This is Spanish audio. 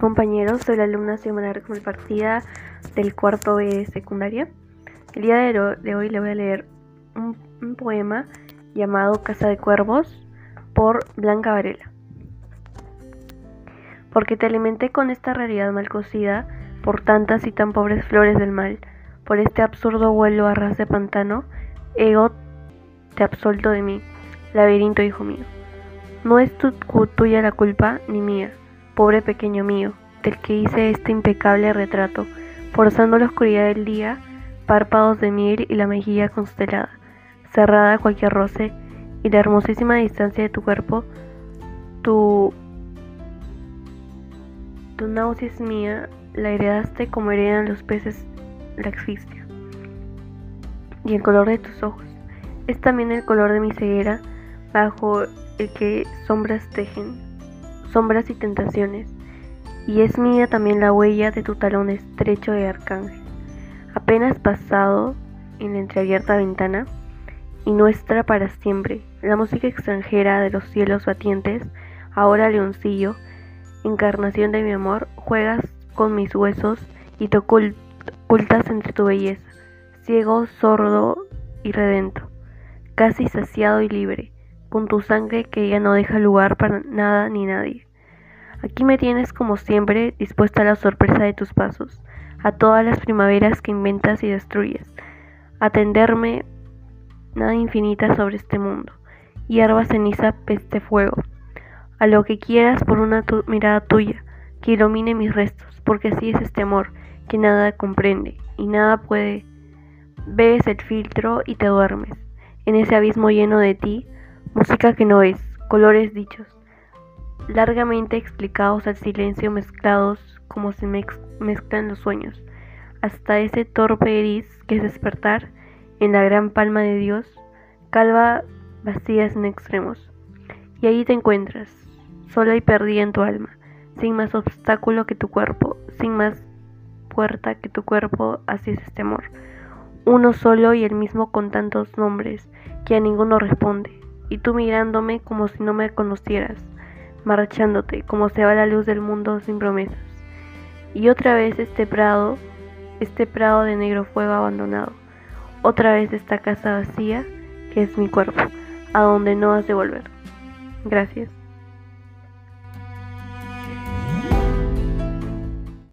compañeros, soy la alumna Xiomara Partida del cuarto B de secundaria. El día de hoy le voy a leer un, un, poema llamado Casa de Cuervos por Blanca Varela. Porque te alimenté con esta realidad mal cocida por tantas y tan pobres flores del mal, por este absurdo vuelo a ras de pantano, ego te absuelto de mí, laberinto hijo mío. No es tu, tuya la culpa, ni mía pobre pequeño mío, del que hice este impecable retrato, forzando la oscuridad del día, párpados de miel y la mejilla constelada, cerrada a cualquier roce, y la hermosísima distancia de tu cuerpo, tu... Tu náusea es mía, la heredaste como heredan los peces la asfixia. Y el color de tus ojos es también el color de mi ceguera, bajo el que sombras tejen sombras y tentaciones, y es mía también la huella de tu talón estrecho de arcángel. Apenas pasado en la entreabierta ventana, y nuestra para siempre, la música extranjera de los cielos batientes, ahora leoncillo, encarnación de mi amor, juegas con mis huesos y te ocultas entre tu belleza, ciego, sordo y redento, casi saciado y libre con tu sangre que ya no deja lugar para nada ni nadie. Aquí me tienes como siempre, dispuesta a la sorpresa de tus pasos, a todas las primaveras que inventas y destruyes, a tenderme nada infinita sobre este mundo, hierba ceniza, peste fuego, a lo que quieras por una mirada tuya, que ilumine mis restos, porque así es este amor, que nada comprende y nada puede. Ves el filtro y te duermes, en ese abismo lleno de ti, Música que no es, colores dichos, largamente explicados al silencio mezclados como se mezclan los sueños, hasta ese torpe eris que es despertar en la gran palma de Dios, calva vacías en extremos. Y ahí te encuentras, sola y perdida en tu alma, sin más obstáculo que tu cuerpo, sin más puerta que tu cuerpo, así es este amor. Uno solo y el mismo con tantos nombres que a ninguno responde y tú mirándome como si no me conocieras, marchándote como se va la luz del mundo sin promesas. Y otra vez este prado, este prado de negro fuego abandonado, otra vez esta casa vacía que es mi cuerpo, a donde no has de volver. Gracias.